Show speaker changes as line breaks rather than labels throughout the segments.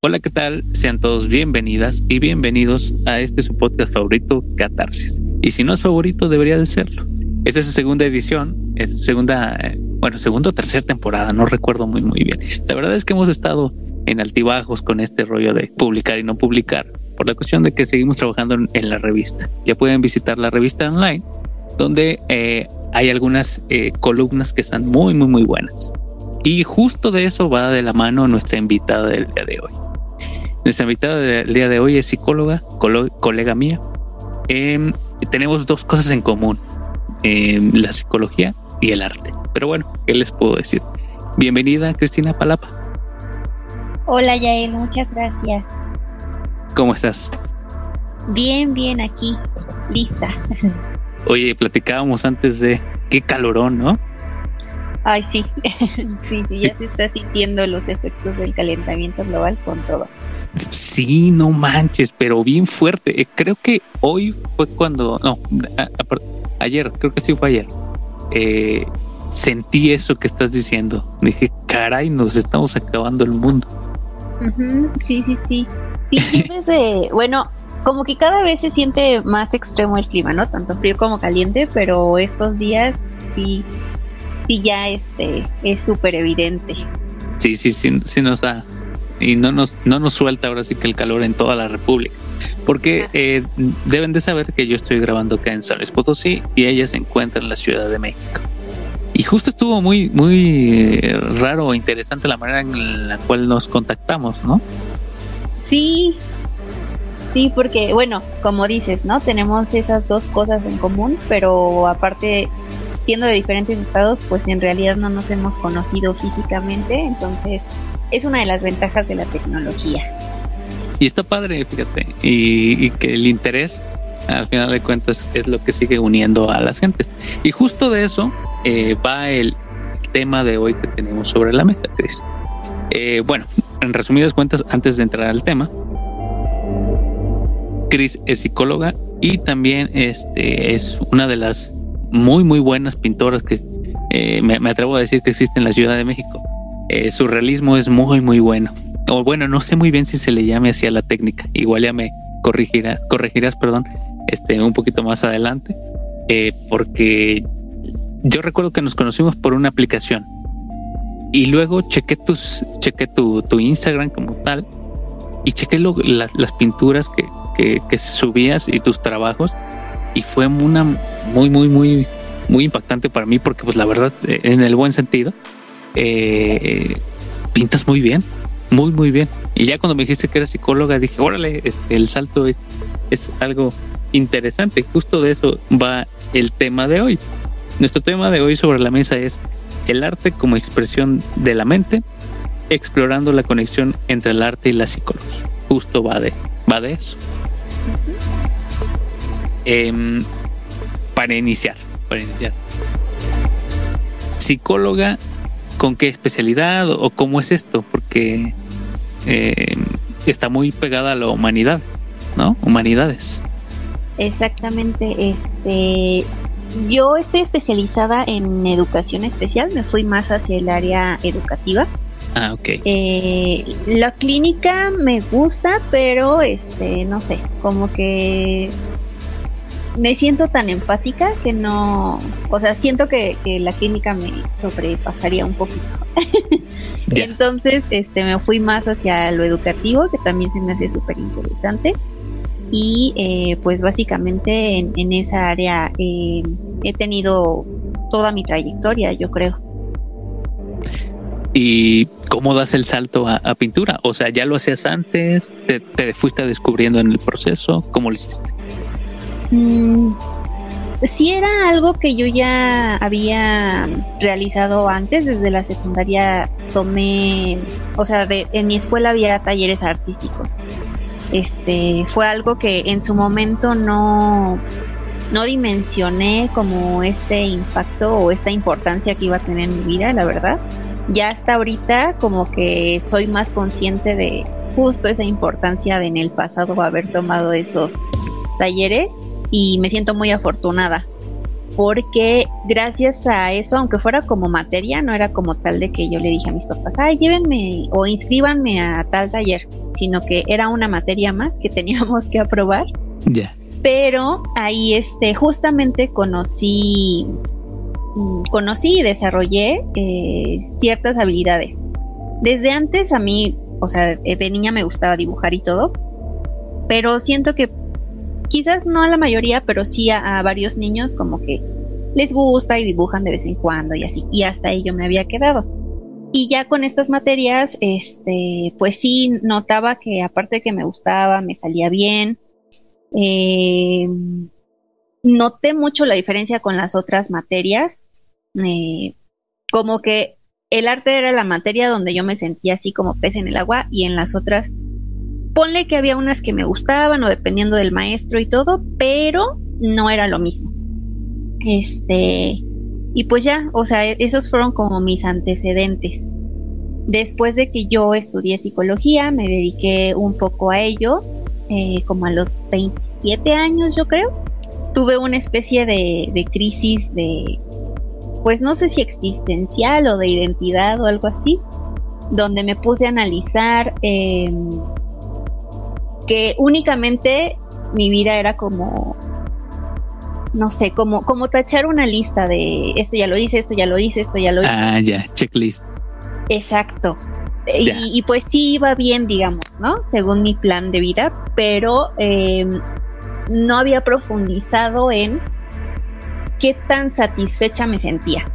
Hola, ¿qué tal? Sean todos bienvenidas y bienvenidos a este su podcast favorito, Catarsis. Y si no es favorito, debería de serlo. Esta es su segunda edición, es segunda, eh, bueno, segunda o tercera temporada, no recuerdo muy, muy bien. La verdad es que hemos estado en altibajos con este rollo de publicar y no publicar, por la cuestión de que seguimos trabajando en, la revista. Ya pueden visitar la revista online, donde eh, hay algunas eh, columnas que están muy, muy, muy buenas. Y justo de eso va de la mano nuestra invitada del día de hoy. Nuestra invitada del día de hoy es psicóloga, colega mía. Em, tenemos dos cosas en común, em, la psicología y el arte. Pero bueno, ¿qué les puedo decir? Bienvenida, Cristina Palapa.
Hola, Yael, muchas gracias.
¿Cómo estás?
Bien, bien, aquí, lista.
Oye, platicábamos antes de qué calorón, ¿no?
Ay, sí, sí, sí, ya se está sintiendo los efectos del calentamiento global con todo.
Sí, no manches, pero bien fuerte. Eh, creo que hoy fue cuando, no, ayer, creo que sí fue ayer. Eh, sentí eso que estás diciendo. Dije, caray, nos estamos acabando el mundo.
sí, sí, sí. Sí, desde, bueno, como que cada vez se siente más extremo el clima, ¿no? Tanto frío como caliente, pero estos días sí, sí ya este, es súper evidente.
Sí, sí, sí, sí nos ha, y no nos, no nos suelta ahora sí que el calor en toda la República. Porque eh, deben de saber que yo estoy grabando acá en San Luis Potosí y ella se encuentra en la Ciudad de México. Y justo estuvo muy, muy eh, raro o interesante la manera en la cual nos contactamos, ¿no?
Sí, sí, porque bueno, como dices, ¿no? Tenemos esas dos cosas en común, pero aparte, siendo de diferentes estados, pues en realidad no nos hemos conocido físicamente, entonces es una de las ventajas de la tecnología.
Y está padre, fíjate, y, que el interés, al final de cuentas, es lo que sigue uniendo a las gentes. Y justo de eso eh, va el tema de hoy que tenemos sobre la mesa, Cris. Eh, bueno, en resumidas cuentas, antes de entrar al tema, Cris es psicóloga y también este, es una de las muy, muy buenas pintoras que eh, me, me, atrevo a decir que existe en la Ciudad de México eh, su realismo es muy, muy bueno. O bueno, no sé muy bien si se le llame así a la técnica. Igual ya me corregirás, corregirás, perdón, este, un poquito más adelante. Eh, porque yo recuerdo que nos conocimos por una aplicación. Y luego chequé tus, chequé tu, tu Instagram como tal. Y chequé las pinturas que, que, que subías y tus trabajos. Y fue una muy, muy, muy, muy impactante para mí porque pues la verdad, eh, en el buen sentido, eh, pintas muy bien, muy, muy bien. Y ya cuando me dijiste que eras psicóloga, dije, órale, el salto es, es algo interesante. Justo de eso va el tema de hoy. Nuestro tema de hoy sobre la mesa es el arte como expresión de la mente, explorando la conexión entre el arte y la psicología. Justo va de, va de eso. Em, para iniciar, para iniciar. Psicóloga con qué especialidad o cómo es esto, porque eh, está muy pegada a la humanidad, ¿no? Humanidades.
Exactamente, este yo estoy especializada en educación especial, me fui más hacia el área educativa.
Ah, ok.
Eh, la clínica me gusta, pero este, no sé, como que me siento tan empática que no, o sea, siento que, la clínica me sobrepasaría un poquito. Entonces, este, me fui más hacia lo educativo, que también se me hace súper interesante. Y eh, pues básicamente en, esa área eh, he tenido toda mi trayectoria, yo creo.
¿Y cómo das el salto a, pintura? O sea, ¿ya lo hacías antes? ¿Te, ¿Te, fuiste descubriendo en el proceso? ¿Cómo lo hiciste?
Mm, sí era algo que yo ya había realizado antes, desde la secundaria tomé, o sea, de, en mi escuela había talleres artísticos. Este fue algo que en su momento no, no dimensioné como este impacto o esta importancia que iba a tener en mi vida, la verdad. Ya hasta ahorita como que soy más consciente de justo esa importancia de en el pasado haber tomado esos talleres y me siento muy afortunada porque gracias a eso, aunque fuera como materia, no era como tal de que yo le dije a mis papás, ay, llévenme o inscríbanme a tal taller, sino que era una materia más que teníamos que aprobar.
Ya.
Pero ahí, este, justamente conocí, mm, conocí y desarrollé eh, ciertas habilidades. Desde antes a mí, o sea, de niña me gustaba dibujar y todo, pero siento que quizás no a la mayoría, pero sí a, varios niños como que les gusta y dibujan de vez en cuando y así, y hasta ello me había quedado. Y ya con estas materias, este, pues sí notaba que aparte de que me gustaba, me salía bien. Eh, noté mucho la diferencia con las otras materias. Eh, como que el arte era la materia donde yo me sentía así como pez en el agua y en las otras ponle que había unas que me gustaban o dependiendo del maestro y todo, pero no era lo mismo. Este, y pues ya, o sea, esos fueron como mis antecedentes. Después de que yo estudié psicología, me dediqué un poco a ello, eh, como a los 27 años yo creo. Tuve una especie de, de crisis de, pues no sé si existencial o de identidad o algo así, donde me puse a analizar eh, que únicamente mi vida era como no sé, como, como tachar una lista de esto ya lo hice, esto ya lo hice, esto ya lo hice.
Ah, ya, checklist.
Exacto. Y, pues sí iba bien, digamos, ¿no? Según mi plan de vida, pero em, no había profundizado en qué tan satisfecha me sentía.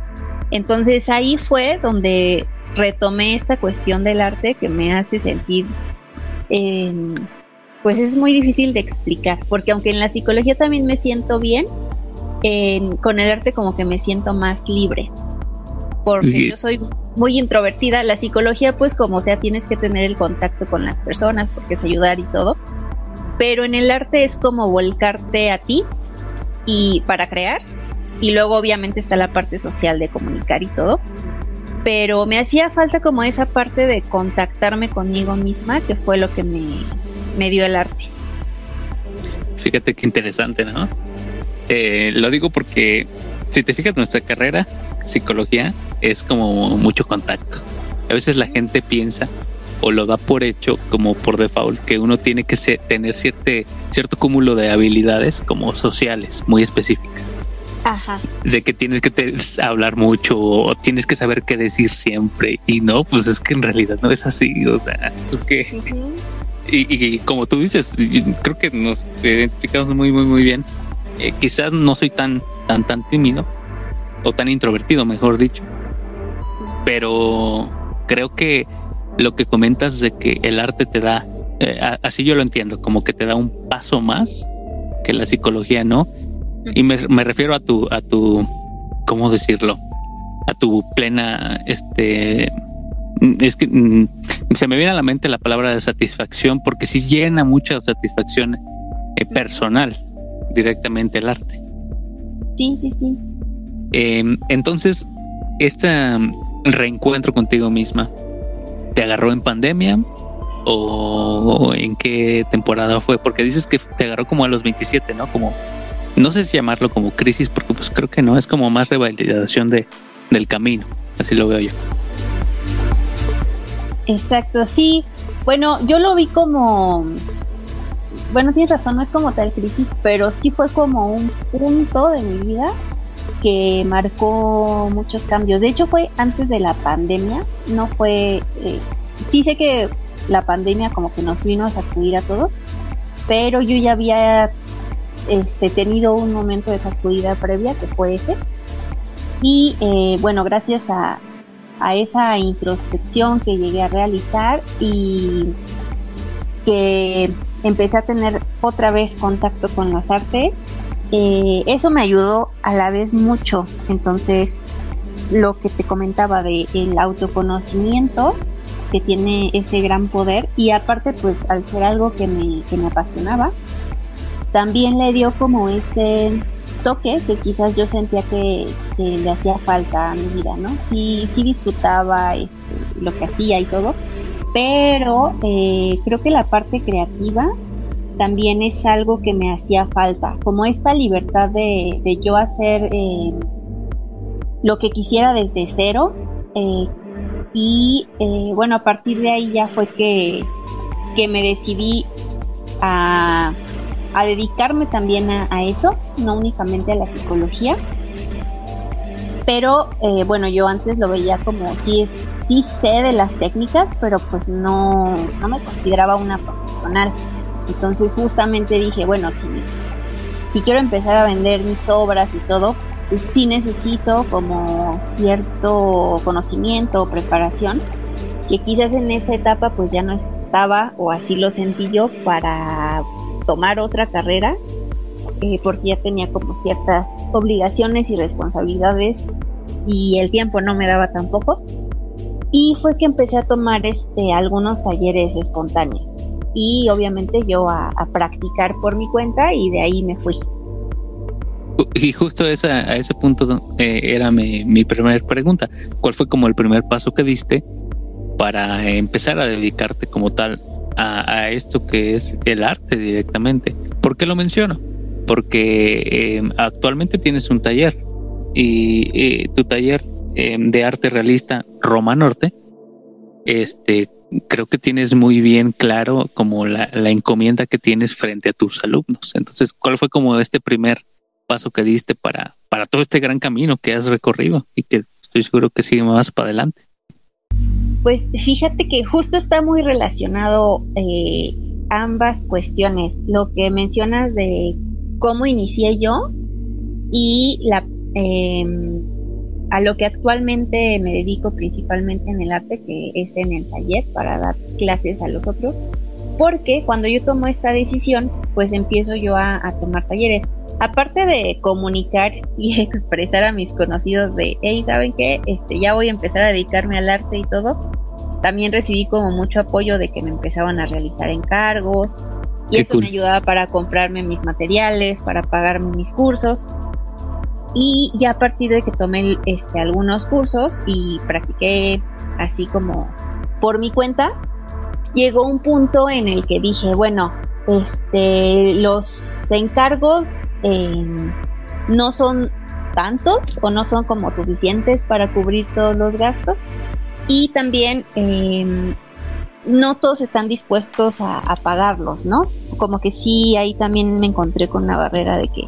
Entonces ahí fue donde retomé esta cuestión del arte que me hace sentir eh, pues es muy difícil de explicar, porque aunque en la psicología también me siento bien, con el arte como que me siento más libre, porque yo soy muy introvertida, la psicología pues como sea tienes que tener el contacto con las personas, porque es ayudar y todo, pero en el arte es como volcarte a ti y para crear, y luego obviamente está la parte social de comunicar y todo, pero me hacía falta como esa parte de contactarme conmigo misma, que fue lo que me, me dio el arte.
Fíjate qué interesante, ¿no? Eh, lo digo porque si te fijas nuestra carrera, psicología, es como mucho contacto. A veces la gente piensa o lo da por hecho como por default que uno tiene que tener cierto, cierto cúmulo de habilidades como sociales muy específicas.
Ajá.
De que tienes que hablar mucho o tienes que saber qué decir siempre. Y no, pues es que en realidad no es así. O sea, que y, como tú dices, creo que nos identificamos muy, muy, muy bien. Eh, quizás no soy tan, tan, tan tímido o tan introvertido, mejor dicho. Pero creo que lo que comentas de que el arte te da, eh, así yo lo entiendo, como que te da un paso más que la psicología, ¿no? Y me, me refiero a tu, a tu, ¿cómo decirlo? A tu plena, este, es que mm, se me viene a la mente la palabra de satisfacción porque sí llena mucha satisfacción eh, personal directamente el arte.
Sí, sí, sí.
Em, entonces, este reencuentro contigo misma, ¿te agarró en pandemia o en qué temporada fue? Porque dices que te agarró como a los 27, ¿no? Como, no sé si llamarlo como crisis, porque pues creo que no, es como más revalidación de, del camino, así lo veo yo.
Exacto, sí. Bueno, yo lo vi como, bueno, tienes razón, no es como tal crisis, pero sí fue como un punto de mi vida que marcó muchos cambios. De hecho, fue antes de la pandemia, no fue, eh, sí sé que la pandemia como que nos vino a sacudir a todos, pero yo ya había este, tenido un momento de sacudida previa que fue ese. Y eh, bueno, gracias a, a esa introspección que llegué a realizar y que empecé a tener otra vez contacto con las artes, eh, eso me ayudó a la vez mucho. Entonces, lo que te comentaba de el autoconocimiento que tiene ese gran poder y aparte pues al ser algo que me, que me apasionaba, también le dio como ese toque que quizás yo sentía que, le hacía falta a mi vida, ¿no? Sí, sí disfrutaba este, lo que hacía y todo, pero eh, creo que la parte creativa también es algo que me hacía falta, como esta libertad de, yo hacer eh, lo que quisiera desde cero. Eh, y bueno, a partir de ahí ya fue que, que me decidí a, a dedicarme también a, eso, no únicamente a la psicología. Pero bueno, yo antes lo veía como, sí, sí sé de las técnicas, pero pues no, no me consideraba una profesional. Entonces justamente dije, bueno, si, si quiero empezar a vender mis obras y todo, pues sí necesito como cierto conocimiento o preparación, que quizás en esa etapa pues ya no estaba, o así lo sentí yo, para tomar otra carrera, eh, porque ya tenía como ciertas obligaciones y responsabilidades y el tiempo no me daba tampoco. Y fue que empecé a tomar este algunos talleres espontáneos y obviamente yo a, practicar por mi cuenta y de ahí me fui.
Y justo esa, a ese punto eh, era mi, mi primera pregunta. ¿Cuál fue como el primer paso que diste para empezar a dedicarte como tal a, esto que es el arte directamente? ¿Por qué lo menciono? Porque em, actualmente tienes un taller y eh, tu taller em, de arte realista Roma Norte, este, creo que tienes muy bien claro como la, encomienda que tienes frente a tus alumnos. Entonces, ¿cuál fue como este primer paso que diste para, para todo este gran camino que has recorrido y que estoy seguro que sigue más para adelante?
Pues fíjate que justo está muy relacionado eh, ambas cuestiones. Lo que mencionas de cómo inicié yo y la eh, a lo que actualmente me dedico principalmente en el arte, que es en el taller para dar clases a los otros, porque cuando yo tomo esta decisión, pues empiezo yo a, tomar talleres. Aparte de comunicar y expresar a mis conocidos de, hey, ¿saben qué? Este, ya voy a empezar a dedicarme al arte y todo. También recibí como mucho apoyo de que me empezaban a realizar encargos y eso me ayudaba para comprarme mis materiales, para pagarme mis cursos. Y ya a partir de que tomé este, algunos cursos y practiqué así como por mi cuenta, llegó un punto en el que dije, bueno, este, los encargos em, no son tantos o no son como suficientes para cubrir todos los gastos y también em, no todos están dispuestos a, a, pagarlos, ¿no? Como que sí, ahí también me encontré con una barrera de que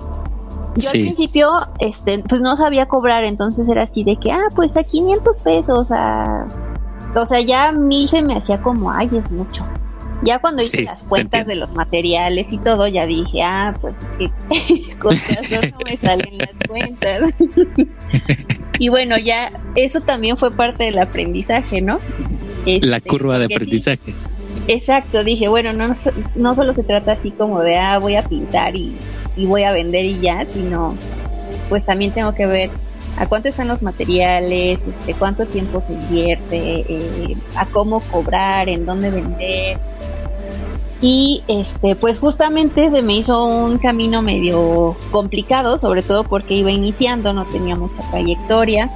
yo al principio, este, pues no sabía cobrar, entonces era así de que, ah, pues a 500 pesos, a... O sea, ya mil se me hacía como, ay, es mucho. Ya cuando hice las cuentas de los materiales y todo, ya dije, ah, pues que con no me salen las cuentas. y bueno, ya eso también fue parte del aprendizaje, ¿no?
la este, curva de aprendizaje.
exacto, dije, bueno, no, no solo se trata así como de, ah, voy a pintar y y voy a vender y ya, sino pues también tengo que ver a cuánto están los materiales, este, cuánto tiempo se invierte, eh, a cómo cobrar, en dónde vender. Y este, pues justamente se me hizo un camino medio complicado, sobre todo porque iba iniciando, no tenía mucha trayectoria.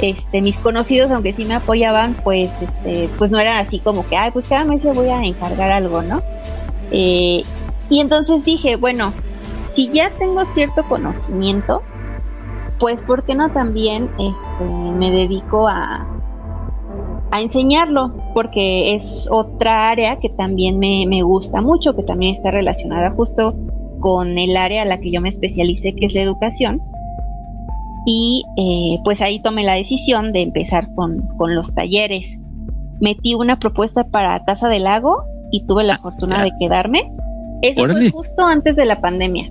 Este, mis conocidos, aunque sí me apoyaban, pues, este, pues no eran así como que, ay, pues cada mes le voy a encargar algo, ¿no? Eh, y entonces dije, bueno, si ya tengo cierto conocimiento, pues ¿por qué no también este, me dedico a, a enseñarlo? Porque es otra área que también me, gusta mucho, que también está relacionada justo con el área a la que yo me especialicé, que es la educación. Y eh, pues ahí tomé la decisión de empezar con, con los talleres. Metí una propuesta para Casa del Lago y tuve la fortuna de quedarme. Eso fue justo antes de la pandemia.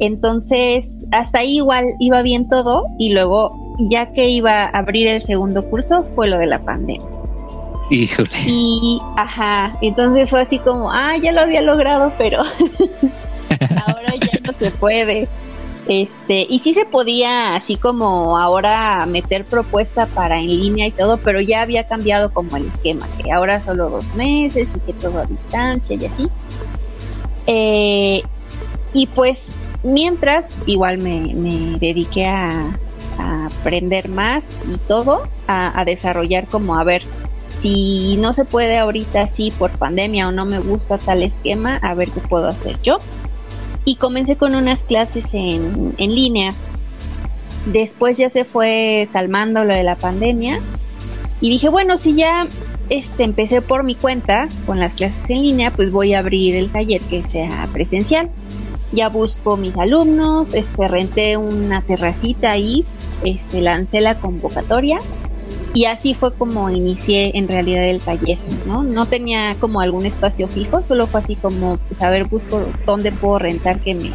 Entonces, hasta ahí igual iba bien todo y luego, ya que iba a abrir el segundo curso, fue lo de la pandemia.
Híjole.
Y, ajá, entonces fue así como, ah, ya lo había logrado, pero ahora ya no se puede. Este, y sí se podía, así como ahora, meter propuesta para en línea y todo, pero ya había cambiado como el esquema, que ahora solo dos meses y que todo a distancia y así. Eh, y pues mientras igual me, dediqué a, aprender más y todo, a, desarrollar como a ver si no se puede ahorita sí por pandemia o no me gusta tal esquema, a ver qué puedo hacer yo. Y comencé con unas clases en, en línea. Después ya se fue calmando lo de la pandemia. Y dije, bueno, si ya este, empecé por mi cuenta con las clases en línea, pues voy a abrir el taller que sea presencial. Ya busco mis alumnos, este, renté una terracita ahí, este, lancé la convocatoria y así fue como inicié en realidad el taller, ¿no? No tenía como algún espacio fijo, solo fue así como, pues a ver, busco dónde puedo rentar que me,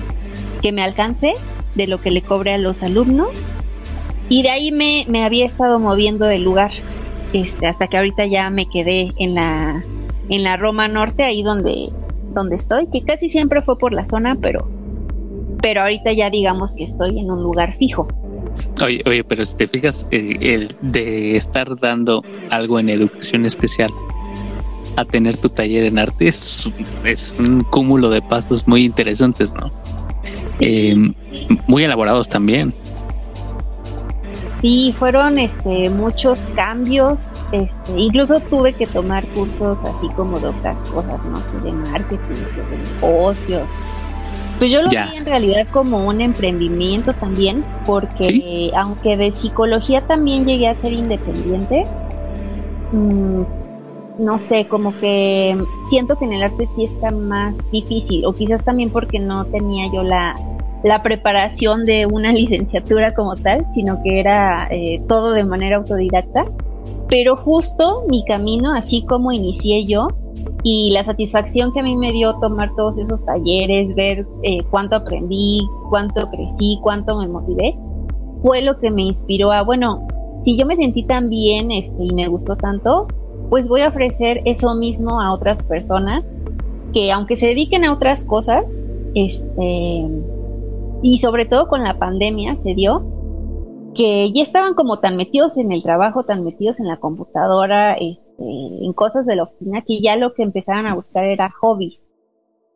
que me alcance de lo que le cobre a los alumnos. Y de ahí me, me había estado moviendo del lugar, este, hasta que ahorita ya me quedé en la, en la Roma Norte, ahí donde, donde estoy, que casi siempre fue por la zona, pero, pero ahorita ya digamos que estoy en un lugar fijo.
Oye, oye, pero si te fijas, eh, el de estar dando algo en educación especial a tener tu taller en arte es, es un cúmulo de pasos muy interesantes, ¿no? Eh, muy elaborados también.
Sí, fueron este, muchos cambios. Este, incluso tuve que tomar cursos así como de otras cosas, ¿no? De marketing, de negocios, pues yo lo vi en realidad como un emprendimiento también, porque aunque de psicología también llegué a ser independiente, mm, no sé, como que siento que en el arte sí está más difícil, o quizás también porque no tenía yo la, la preparación de una licenciatura como tal, sino que era eh, todo de manera autodidacta. Pero justo mi camino, así como inicié yo, y la satisfacción que a mí me dio tomar todos esos talleres, ver eh, cuánto aprendí, cuánto crecí, cuánto me motivé, fue lo que me inspiró a, bueno, si yo me sentí tan bien este, y me gustó tanto, pues voy a ofrecer eso mismo a otras personas que aunque se dediquen a otras cosas, este, y sobre todo con la pandemia se dio, que ya estaban como tan metidos en el trabajo, tan metidos en la computadora, este, en cosas de la oficina, que ya lo que empezaron a buscar era hobbies.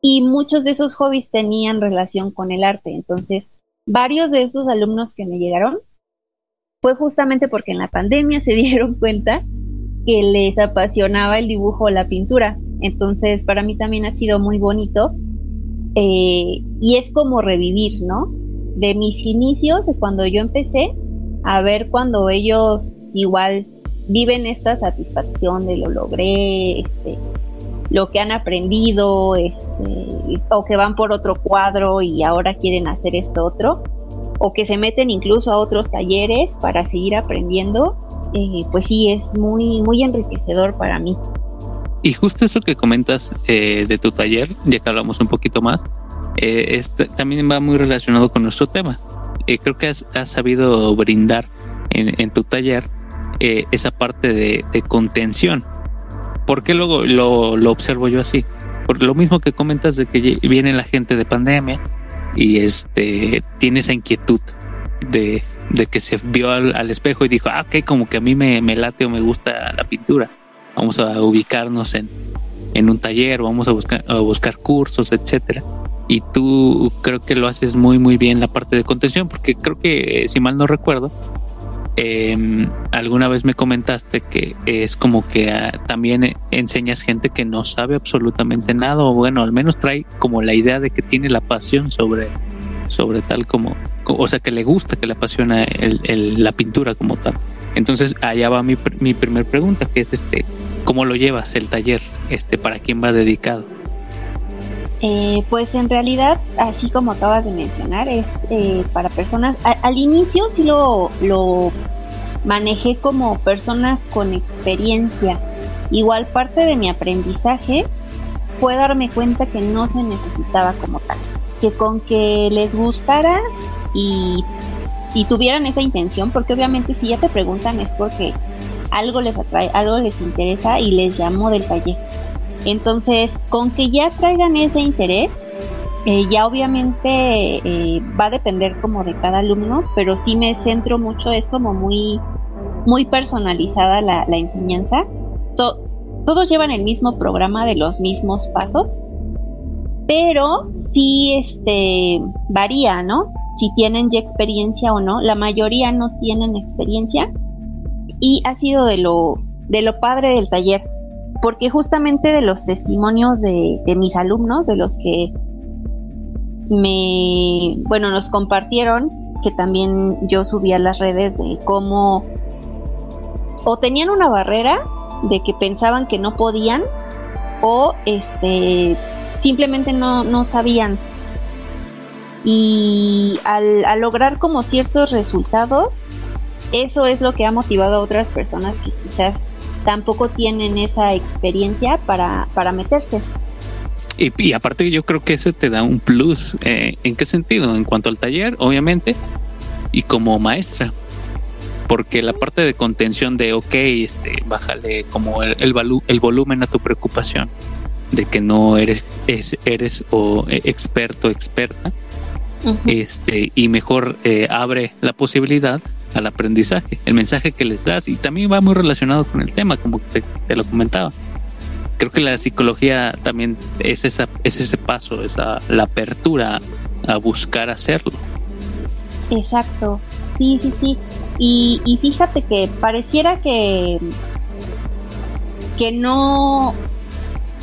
Y muchos de esos hobbies tenían relación con el arte. Entonces, varios de esos alumnos que me llegaron fue justamente porque en la pandemia se dieron cuenta que les apasionaba el dibujo o la pintura. Entonces, para mí también ha sido muy bonito. Eh, y es como revivir, ¿no? De mis inicios, de cuando yo empecé, a ver cuando ellos igual viven esta satisfacción de lo logré, este, lo que han aprendido, este, o que van por otro cuadro y ahora quieren hacer esto otro, o que se meten incluso a otros talleres para seguir aprendiendo, eh, pues sí, es muy, muy enriquecedor para mí.
Y justo eso que comentas eh, de tu taller, ya que hablamos un poquito más, eh, también va muy relacionado con nuestro tema. Creo que has, sabido brindar en, en tu taller eh, esa parte de, contención. ¿Por qué luego lo, lo, observo yo así? Por lo mismo que comentas de que viene la gente de pandemia y este tiene esa inquietud de, que se vio al, espejo y dijo, ah, ok, como que a mí me, me, late o me gusta la pintura. Vamos a ubicarnos en, en un taller, vamos a buscar, a buscar cursos, etcétera. Y tú creo que lo haces muy, muy bien la parte de contención, porque creo que, si mal no recuerdo, eh, alguna vez me comentaste que es como que ah, también enseñas gente que no sabe absolutamente nada, o bueno, al menos trae como la idea de que tiene la pasión sobre, sobre tal como, o sea, que le gusta, que le apasiona el, la pintura como tal. Entonces, allá va mi, mi primer pregunta, que es este, ¿cómo lo llevas el taller? Este, ¿para quién va dedicado?
Eh, pues en realidad, así como acabas de mencionar, es eh, para personas, al inicio sí lo, lo manejé como personas con experiencia. Igual parte de mi aprendizaje fue darme cuenta que no se necesitaba como tal, que con que les gustara y, y tuvieran esa intención, porque obviamente si ya te preguntan es porque algo les atrae, algo les interesa y les llamó del taller entonces, con que ya traigan ese interés, eh, ya obviamente eh, va a depender como de cada alumno, pero sí me centro mucho, es como muy, muy personalizada la, enseñanza. todos llevan el mismo programa de los mismos pasos, pero sí este, varía, ¿no? Si tienen ya experiencia o no. La mayoría no tienen experiencia y ha sido de lo de lo padre del taller, porque justamente de los testimonios de, mis alumnos, de los que me, bueno, nos compartieron, que también yo subí a las redes de cómo o tenían una barrera de que pensaban que no podían o este simplemente no, no sabían. Y al, lograr como ciertos resultados, eso es lo que ha motivado a otras personas que quizás tampoco tienen esa experiencia para, para meterse.
Y, aparte yo creo que eso te da un plus. Eh, ¿En qué sentido? En cuanto al taller, obviamente, y como maestra. Porque la parte de contención de, ok, este, bájale como el, el, el volumen a tu preocupación de que no eres, eres o eh, experto, experta, este, y mejor eh, abre la posibilidad al aprendizaje, el mensaje que les das, y también va muy relacionado con el tema, como te, lo comentaba. Creo que la psicología también es esa, es ese paso, esa la apertura a buscar hacerlo.
Exacto, sí, sí, sí. Y, y fíjate que pareciera que que no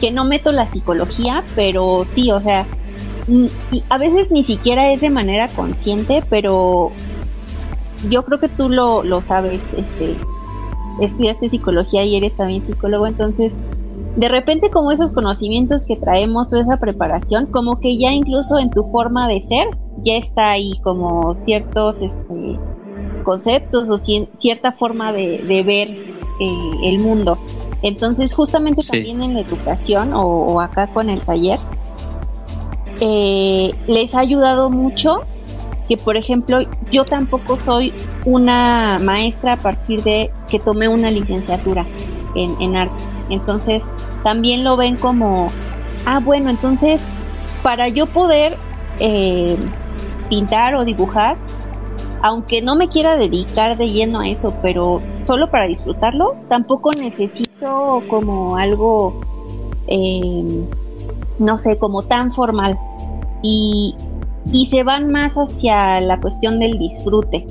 que no meto la psicología, pero sí, o sea, a veces ni siquiera es de manera consciente, pero yo creo que tú lo, lo sabes, este, estudiaste psicología y eres también psicólogo, entonces de repente como esos conocimientos que traemos o esa preparación, como que ya incluso en tu forma de ser, ya está ahí como ciertos este, conceptos o cierta forma de, ver eh, el mundo. Entonces justamente también en la educación o acá con el taller, eh, les ha ayudado mucho que, por ejemplo, yo tampoco soy una maestra a partir de que tomé una licenciatura en, arte. Entonces, también lo ven como, ah, bueno, entonces, para yo poder eh, pintar o dibujar, aunque no me quiera dedicar de lleno a eso, pero solo para disfrutarlo, tampoco necesito como algo, eh, no sé, como tan formal y, se van más hacia la cuestión del disfrute.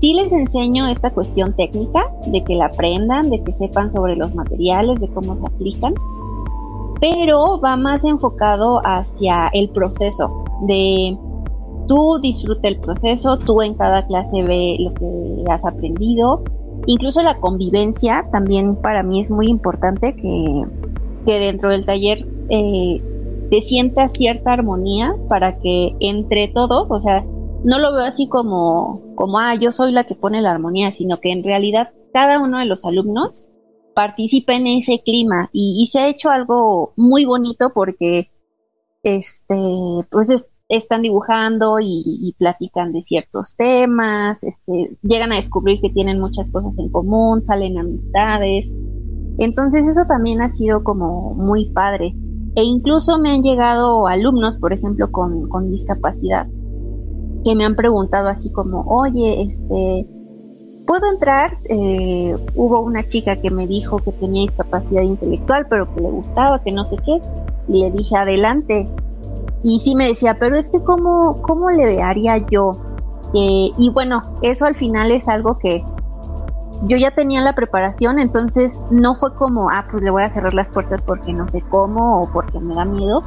Sí les enseño esta cuestión técnica, de que la aprendan, de que sepan sobre los materiales, de cómo se aplican, pero va más enfocado hacia el proceso, de tú disfruta el proceso, tú en cada clase ve lo que has aprendido, incluso la convivencia también para mí es muy importante que, que dentro del taller eh, se sienta cierta armonía para que entre todos, o sea, no lo veo así como, como, ah, yo soy la que pone la armonía, sino que en realidad cada uno de los alumnos participa en ese clima y, se ha hecho algo muy bonito porque, este, pues están dibujando y, y, platican de ciertos temas, este, llegan a descubrir que tienen muchas cosas en común, salen amistades. Entonces eso también ha sido como muy padre. E incluso me han llegado alumnos, por ejemplo, con, con discapacidad, que me han preguntado así como, oye, este, ¿puedo entrar? Eh, hubo una chica que me dijo que tenía discapacidad intelectual, pero que le gustaba, que no sé qué, y le dije, adelante. Y sí me decía, pero es que cómo, cómo le haría yo. Eh, y bueno, eso al final es algo que, yo ya tenía la preparación, entonces no fue como, ah, pues le voy a cerrar las puertas porque no sé cómo o porque me da miedo.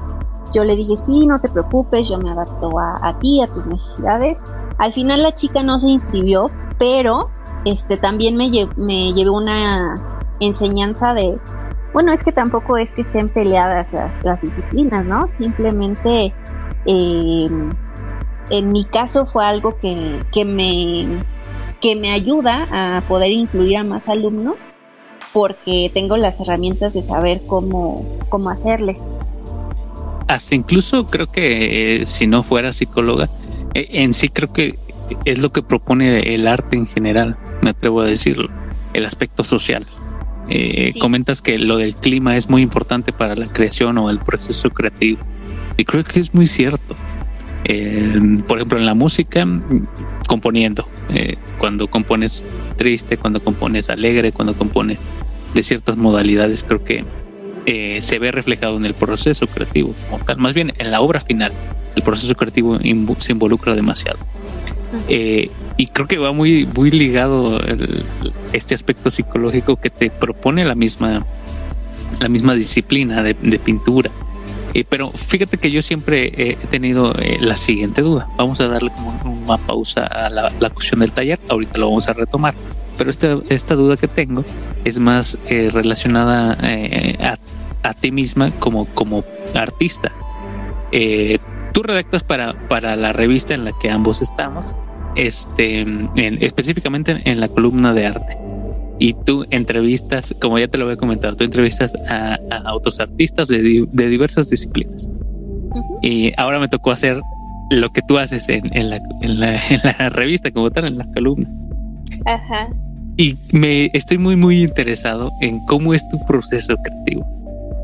Yo le dije, sí, no te preocupes, yo me adapto a, ti, a tus necesidades. Al final la chica no se inscribió, pero este también me, me llevé una enseñanza de, bueno, es que tampoco es que estén peleadas las, disciplinas, ¿no? Simplemente, eh, en mi caso fue algo que, que me que me ayuda a poder incluir a más alumnos porque tengo las herramientas de saber cómo, cómo hacerle.
Hasta incluso creo que eh, si no fuera psicóloga, eh, en sí creo que es lo que propone el arte en general, me atrevo a decirlo, el aspecto social. Eh, comentas que lo del clima es muy importante para la creación o el proceso creativo. Y creo que es muy cierto. por ejemplo, en la música, componiendo. Eh, cuando compones triste, cuando compones alegre, cuando compones de ciertas modalidades, creo que eh, se ve reflejado en el proceso creativo, más bien en la obra final. El proceso creativo se involucra demasiado. Eh, y creo que va muy, muy ligado este aspecto psicológico que te propone la misma, la misma disciplina de, pintura. Eh, pero fíjate que yo siempre he tenido eh, la siguiente duda. Vamos a darle como una pausa a la, cuestión del taller. Ahorita lo vamos a retomar. Pero esta, esta duda que tengo es más eh, relacionada a, a, ti misma como, como artista. tú redactas para, para la revista en la que ambos estamos este, específicamente en la columna de arte. Y tú entrevistas, como ya te lo había comentado, tú entrevistas a, otros artistas de, diversas disciplinas. Y ahora me tocó hacer lo que tú haces en, la, en, la, revista, como tal, en la columna.
Ajá.
Y me estoy muy, muy interesado en cómo es tu proceso creativo.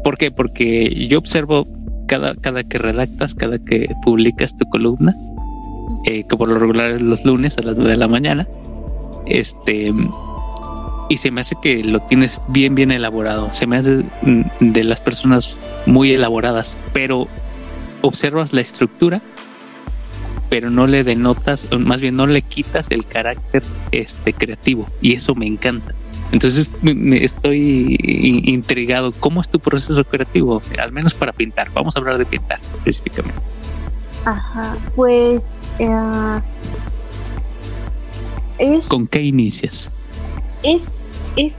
¿Por qué? Porque yo observo cada, cada que redactas, cada que publicas tu columna, eh, que por lo regular es los lunes a las 9 de la mañana. Este, y se me hace que lo tienes bien, bien elaborado. Se me hace de las personas muy elaboradas, pero observas la estructura, pero no le denotas, más bien no le quitas el carácter este, creativo. Y eso me encanta. Entonces estoy intrigado. ¿Cómo es tu proceso creativo? Al menos para pintar. Vamos a hablar de pintar específicamente.
Ajá, pues eh, es,
¿Con qué inicias?
Es, es,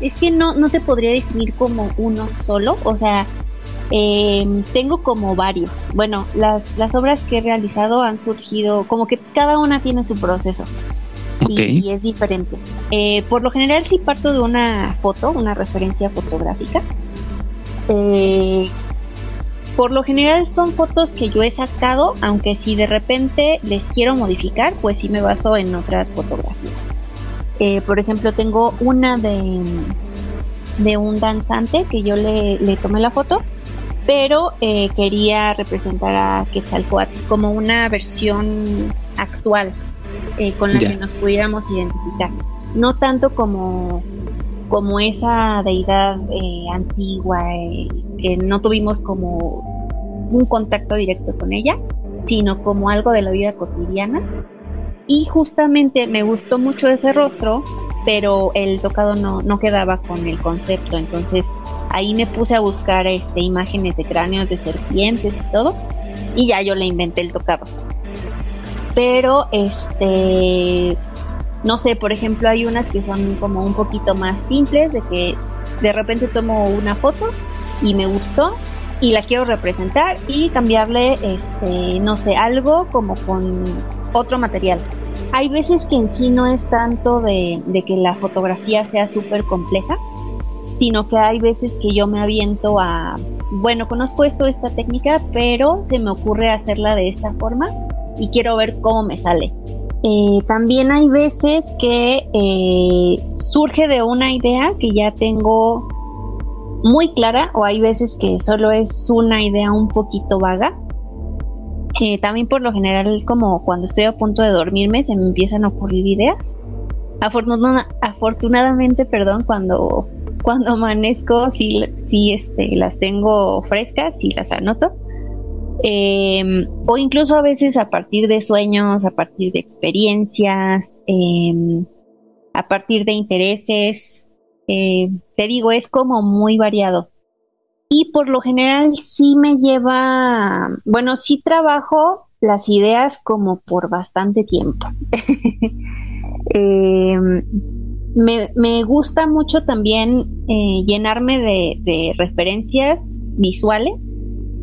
es que no, no te podría definir como uno solo, o sea, em, tengo como varios. Bueno, las, las obras que he realizado han surgido, como que cada una tiene su proceso. Y, es diferente. Eh, por lo general sí parto de una foto, una referencia fotográfica, eh, por lo general son fotos que yo he sacado, aunque si de repente les quiero modificar, pues sí me baso en otras fotografías. Eh, por ejemplo, tengo una de, de un danzante que yo le, tomé la foto, pero eh, quería representar a Quetzalcoatl como una versión actual eh, con la que nos pudiéramos identificar. No tanto como, como esa deidad antigua que no tuvimos como un contacto directo con ella, sino como algo de la vida cotidiana. Y justamente me gustó mucho ese rostro, pero el tocado no, no quedaba con el concepto. Entonces ahí me puse a buscar este, imágenes de cráneos de serpientes y todo. Y ya yo le inventé el tocado. Pero este no sé, por ejemplo, hay unas que son como un poquito más simples, de que de repente tomo una foto y me gustó y la quiero representar y cambiarle, este, no sé, algo como con otro material. Hay veces que en sí no es tanto de, que la fotografía sea súper compleja, sino que hay veces que yo me aviento a, bueno, conozco esto, esta técnica, pero se me ocurre hacerla de esta forma y quiero ver cómo me sale. Eh, también hay veces que eh, surge de una idea que ya tengo muy clara o hay veces que solo es una idea un poquito vaga. Eh, también por lo general como cuando estoy a punto de dormirme se me empiezan a ocurrir ideas. afortunadamente, perdón, cuando, cuando amanezco si este, las tengo frescas, si las anoto. Em, o incluso a veces a partir de sueños, a partir de experiencias, em, a partir de intereses, eh, te digo, es como muy variado. Y por lo general sí me lleva, bueno, sí trabajo las ideas como por bastante tiempo. Eh, me, gusta mucho también eh, llenarme de, referencias visuales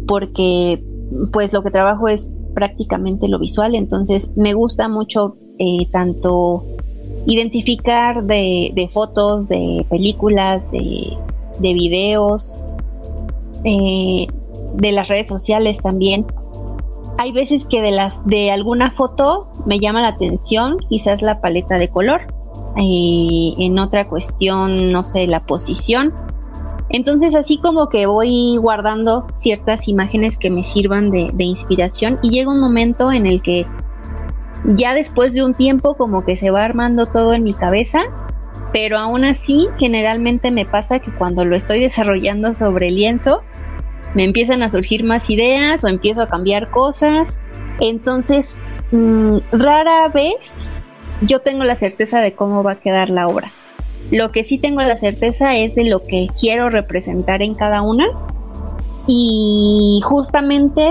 porque pues lo que trabajo es prácticamente lo visual, entonces me gusta mucho tanto identificar de, fotos, de películas, de, de videos, eh, de las redes sociales también. Hay veces que de, la, de alguna foto me llama la atención quizás la paleta de color, eh, en otra cuestión, no sé, la posición. Entonces así como que voy guardando ciertas imágenes que me sirvan de, de inspiración y llega un momento en el que ya después de un tiempo como que se va armando todo en mi cabeza, pero aún así generalmente me pasa que cuando lo estoy desarrollando sobre lienzo, me empiezan a surgir más ideas o empiezo a cambiar cosas. Entonces, mm, rara vez yo tengo la certeza de cómo va a quedar la obra. Lo que sí tengo la certeza es de lo que quiero representar en cada una. Y justamente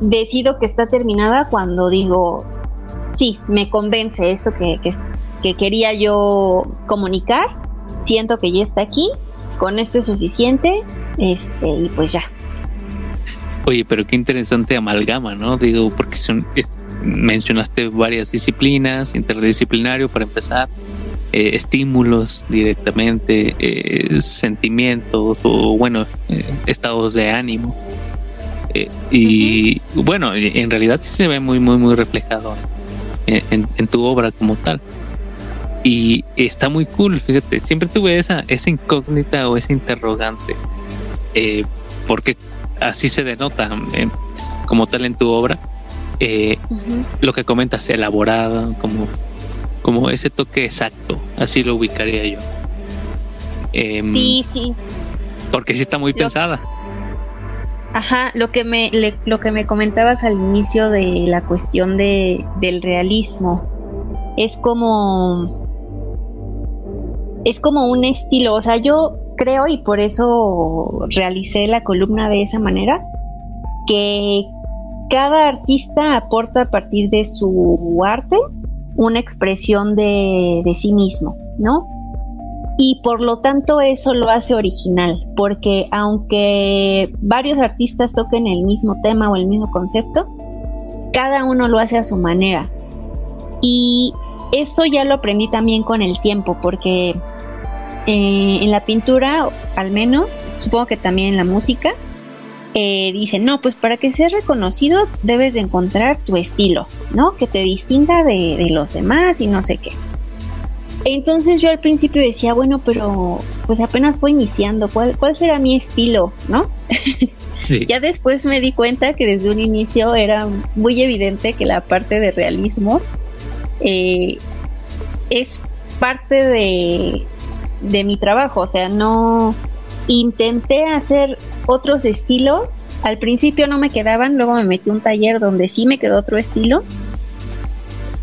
decido que está terminada cuando digo, sí, me convence esto que, que, quería yo comunicar. Siento que ya está aquí, con esto es suficiente, este, y pues ya.
Oye, pero qué interesante amalgama, ¿no? Digo, porque son, mencionaste varias disciplinas, interdisciplinario para empezar, eh, estímulos directamente, eh, sentimientos o bueno, eh, estados de ánimo. y bueno, en realidad sí se ve muy, muy, muy reflejado en, tu obra como tal. Y está muy cool, fíjate, siempre tuve esa, esa incógnita o esa interrogante, porque así se denota como tal en tu obra. Lo que comentas, elaborada, como como ese toque exacto, así lo ubicaría yo.
Em, sí, sí.
Porque sí está muy pensada.
Ajá, lo que me lo que me comentabas al inicio de la cuestión de del realismo es como es como un estilo, o sea, yo creo y por eso realicé la columna de esa manera que cada artista aporta a partir de su arte una expresión de, sí mismo, ¿no? Y por lo tanto eso lo hace original, porque aunque varios artistas toquen el mismo tema o el mismo concepto, cada uno lo hace a su manera. Y esto ya lo aprendí también con el tiempo, porque eh, en la pintura, al menos, supongo que también en la música, eh, dicen, no, pues para que seas reconocido debes de encontrar tu estilo, ¿no? Que te distinga de, los demás y no sé qué. Entonces yo al principio decía, bueno, pero pues apenas fue iniciando, ¿cuál, cuál será mi estilo, no? ya después me di cuenta que desde un inicio era muy evidente que la parte de realismo eh, es parte de, de mi trabajo, o sea, no intenté hacer otros estilos. Al principio no me quedaban, luego me metí un taller donde sí me quedó otro estilo.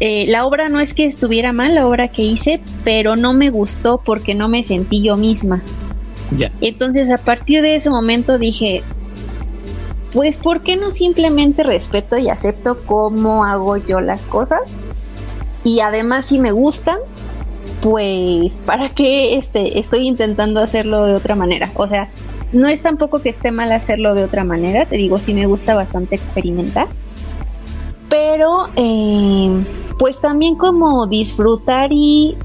Eh, la obra no es que estuviera mal, la obra que hice, pero no me gustó porque no me sentí yo misma. Ya. Entonces a partir de ese momento dije, pues ¿por qué no simplemente respeto y acepto cómo hago yo las cosas? Y además si me gustan, pues ¿para qué este, estoy intentando hacerlo de otra manera? O sea, no es tampoco que esté mal hacerlo de otra manera, te digo, sí me gusta bastante experimentar, pero eh, pues también como disfrutar y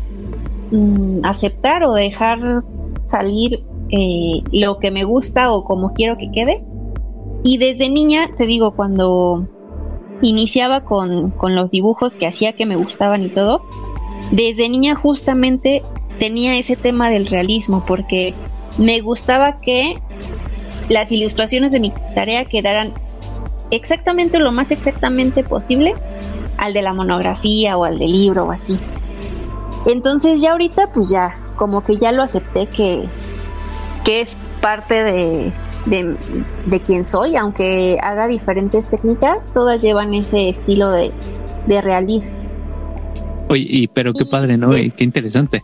mm, aceptar o dejar salir eh, lo que me gusta o como quiero que quede. Y desde niña, te digo, cuando iniciaba con, con los dibujos que hacía que me gustaban y todo, desde niña justamente tenía ese tema del realismo porque me gustaba que las ilustraciones de mi tarea quedaran exactamente lo más exactamente posible al de la monografía o al del libro o así. Entonces ya ahorita pues ya, como que ya lo acepté que, que es parte de, de, de quien soy, aunque haga diferentes técnicas, todas llevan ese estilo de, de realismo.
Oye, y, pero qué padre, ¿no? qué interesante.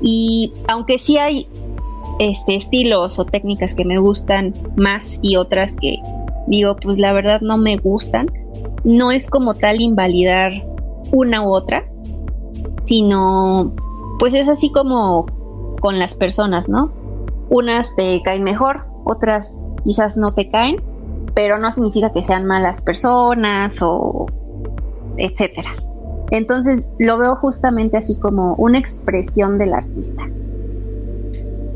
Y aunque sí hay este estilos o técnicas que me gustan más y otras que digo, pues la verdad no me gustan, no es como tal invalidar una u otra, sino pues es así como con las personas, ¿no? Unas te caen mejor, otras quizás no te caen, pero no significa que sean malas personas o etcétera. Entonces lo veo justamente así como una expresión del artista.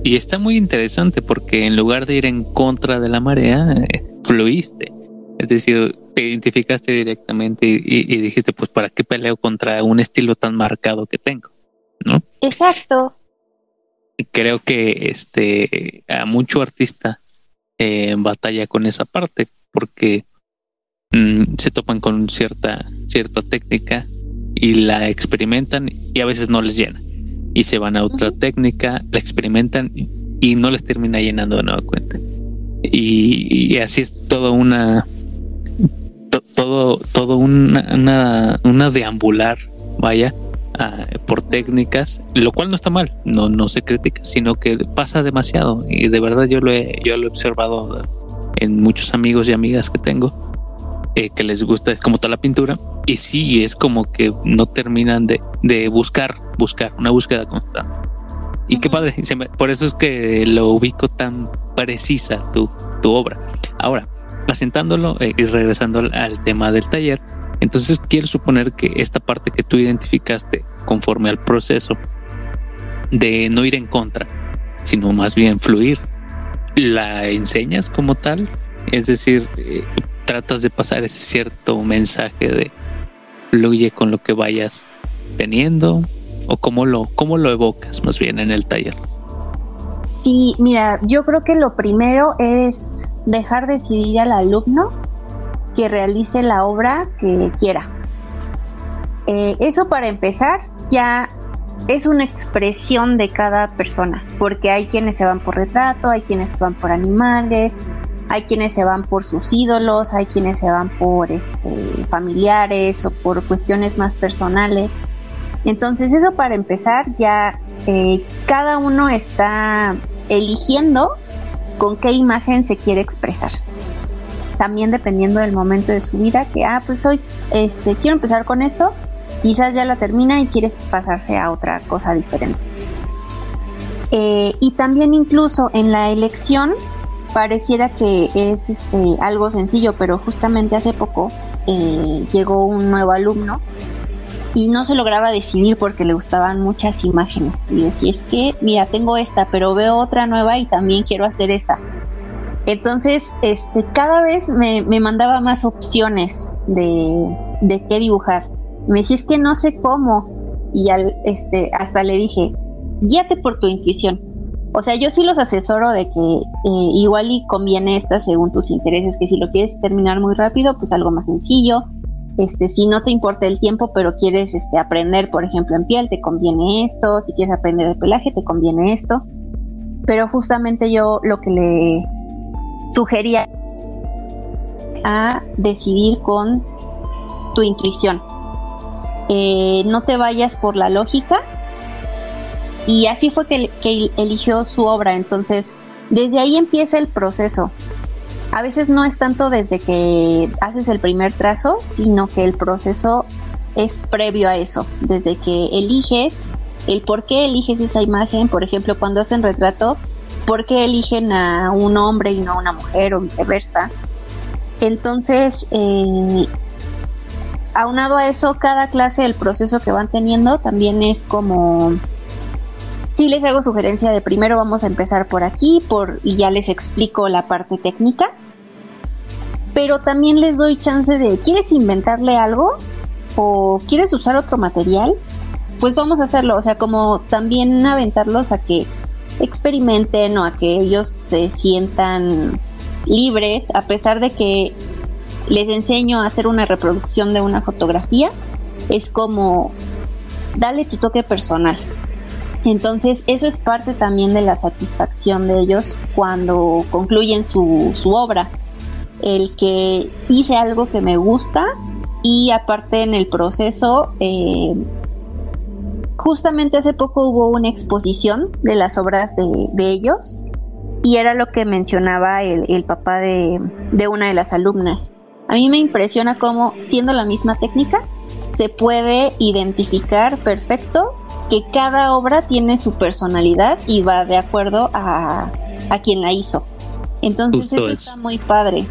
Y está muy interesante porque en lugar de ir en contra de la marea, eh, fluiste. Es decir, te identificaste directamente y, dijiste, pues, ¿para qué peleo contra un estilo tan marcado que tengo? ¿No?
Exacto.
Creo que este a mucho artista eh, batalla con esa parte porque mm, se topan con cierta, cierta técnica y la experimentan y a veces no les llena. Y se van a otra técnica, la experimentan y no les termina llenando de nueva cuenta. Y, así es toda una todo, todo una, una, deambular, vaya, ah, por técnicas, lo cual no está mal, no, no se critica, sino que pasa demasiado. Y de verdad yo lo he, yo lo he observado en muchos amigos y amigas que tengo, eh, que les gusta es como toda la pintura. Y sí, es como que no terminan de, de buscar, buscar, una búsqueda constante. Y qué padre, por eso es que lo ubico tan precisa tu, tu obra. Ahora, asentándolo eh, y regresando al, tema del taller, entonces quiero suponer que esta parte que tú identificaste conforme al proceso de no ir en contra, sino más bien fluir, la enseñas como tal, es decir, eh, tratas de pasar ese cierto mensaje de fluye con lo que vayas teniendo o cómo lo, cómo lo evocas más bien en el taller.
Sí, mira, yo creo que lo primero es dejar decidir al alumno que realice la obra que quiera. Eh, eso para empezar ya es una expresión de cada persona, porque hay quienes se van por retrato, hay quienes se van por animales, hay quienes se van por sus ídolos, hay quienes se van por este, familiares o por cuestiones más personales. Entonces eso para empezar ya eh, cada uno está eligiendo con qué imagen se quiere expresar. También dependiendo del momento de su vida, que, ah, pues hoy este, quiero empezar con esto, quizás ya la termina y quieres pasarse a otra cosa diferente. Eh, y también incluso en la elección pareciera que es este, algo sencillo, pero justamente hace poco eh, llegó un nuevo alumno y no se lograba decidir porque le gustaban muchas imágenes. Y decía, es que, mira, tengo esta, pero veo otra nueva y también quiero hacer esa. Entonces, este, cada vez me, mandaba más opciones de, de qué dibujar. Me decía, es que no sé cómo. Y al, este, hasta le dije, guíate por tu intuición. O sea, yo sí los asesoro de que eh, igual y conviene esta según tus intereses, que si lo quieres terminar muy rápido, pues algo más sencillo este, si no te importa el tiempo, pero quieres este, aprender, por ejemplo, en piel, te conviene esto, si quieres aprender de pelaje, te conviene esto. Pero justamente yo lo que le sugería a decidir con tu intuición. Eh, no te vayas por la lógica. Y así fue que eligió su obra. Entonces, desde ahí empieza el proceso a veces no es tanto desde que haces el primer trazo, sino que el proceso es previo a eso, desde que eliges el por qué eliges esa imagen, por ejemplo, cuando hacen retrato, por qué eligen a un hombre y no a una mujer o viceversa. Entonces, eh, aunado a eso, cada clase, el proceso que van teniendo también es como Sí les hago sugerencia de primero vamos a empezar por aquí por, y ya les explico la parte técnica. Pero también les doy chance de, ¿quieres inventarle algo? ¿O quieres usar otro material? Pues vamos a hacerlo, o sea, como también aventarlos a que experimenten o a que ellos se sientan libres, a pesar de que les enseño a hacer una reproducción de una fotografía, es como, dale tu toque personal, entonces, eso es parte también de la satisfacción de ellos cuando concluyen su, su obra. El que hice algo que me gusta y aparte en el proceso, eh, justamente hace poco hubo una exposición de las obras de, ellos y era lo que mencionaba el, el papá de, de una de las alumnas. A mí me impresiona cómo, siendo la misma técnica, se puede identificar perfecto que cada obra tiene su personalidad y va de acuerdo a, a quien la hizo. Entonces eso está muy padre.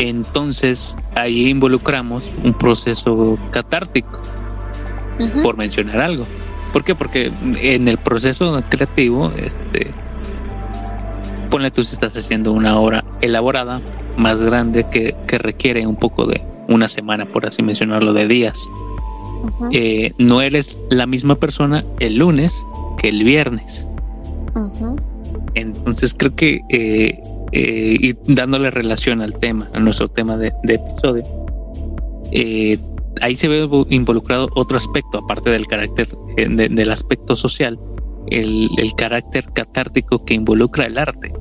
Entonces ahí involucramos un proceso catártico, por mencionar algo. ¿Por qué? Porque en el proceso creativo, este, ponle tú si estás haciendo una obra elaborada, más grande, que, que requiere un poco de una semana, por así mencionarlo, de días. Eh, no eres la misma persona el lunes que el viernes. Entonces creo que eh, eh, y dándole relación al tema, a nuestro tema de, episodio, ahí se ve involucrado otro aspecto, aparte del carácter, del aspecto social, el, carácter catártico que involucra el arte.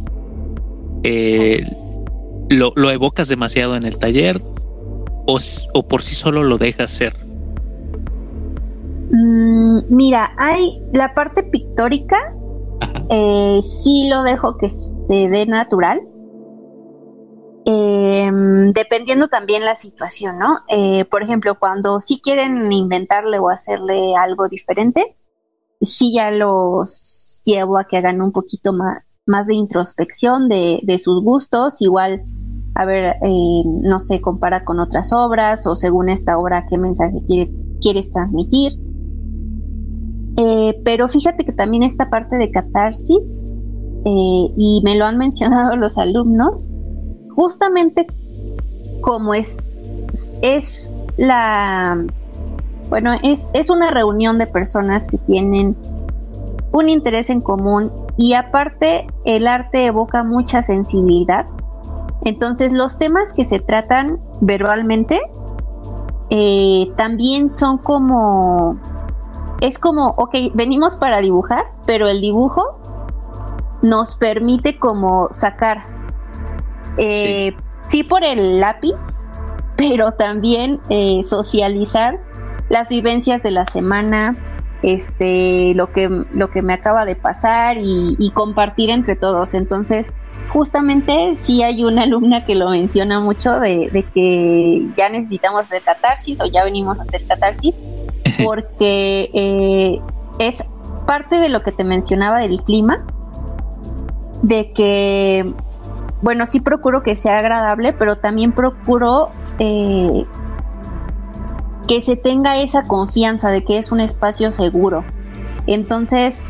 lo, lo evocas demasiado en el taller, o, por sí solo lo dejas ser?
Mm, mira, hay la parte pictórica, eh, sí lo dejo que se dé natural. Em, dependiendo también la situación, ¿no? Eh, por ejemplo, cuando sí quieren inventarle o hacerle algo diferente, sí ya los llevo a que hagan un poquito más, de introspección de, sus gustos, igual a ver, eh, no sé, compara con otras obras o según esta obra qué mensaje quieres transmitir. Eh, pero fíjate que también esta parte de catarsis, y me lo han mencionado los alumnos, justamente como es, es la, bueno, es, es una reunión de personas que tienen un interés en común y aparte el arte evoca mucha sensibilidad. Entonces los temas que se tratan verbalmente eh, también son como, es como, ok, venimos para dibujar, pero el dibujo nos permite como sacar, eh, sí. por el lápiz, pero también eh, socializar las vivencias de la semana, este, lo que, lo que me acaba de pasar y, y compartir entre todos. Entonces, justamente sí hay una alumna que lo menciona mucho de, que ya necesitamos hacer catarsis o ya venimos a hacer catarsis porque eh, es parte de lo que te mencionaba del clima, de que, bueno, sí procuro que sea agradable, pero también procuro eh, que se tenga esa confianza de que es un espacio seguro. Entonces,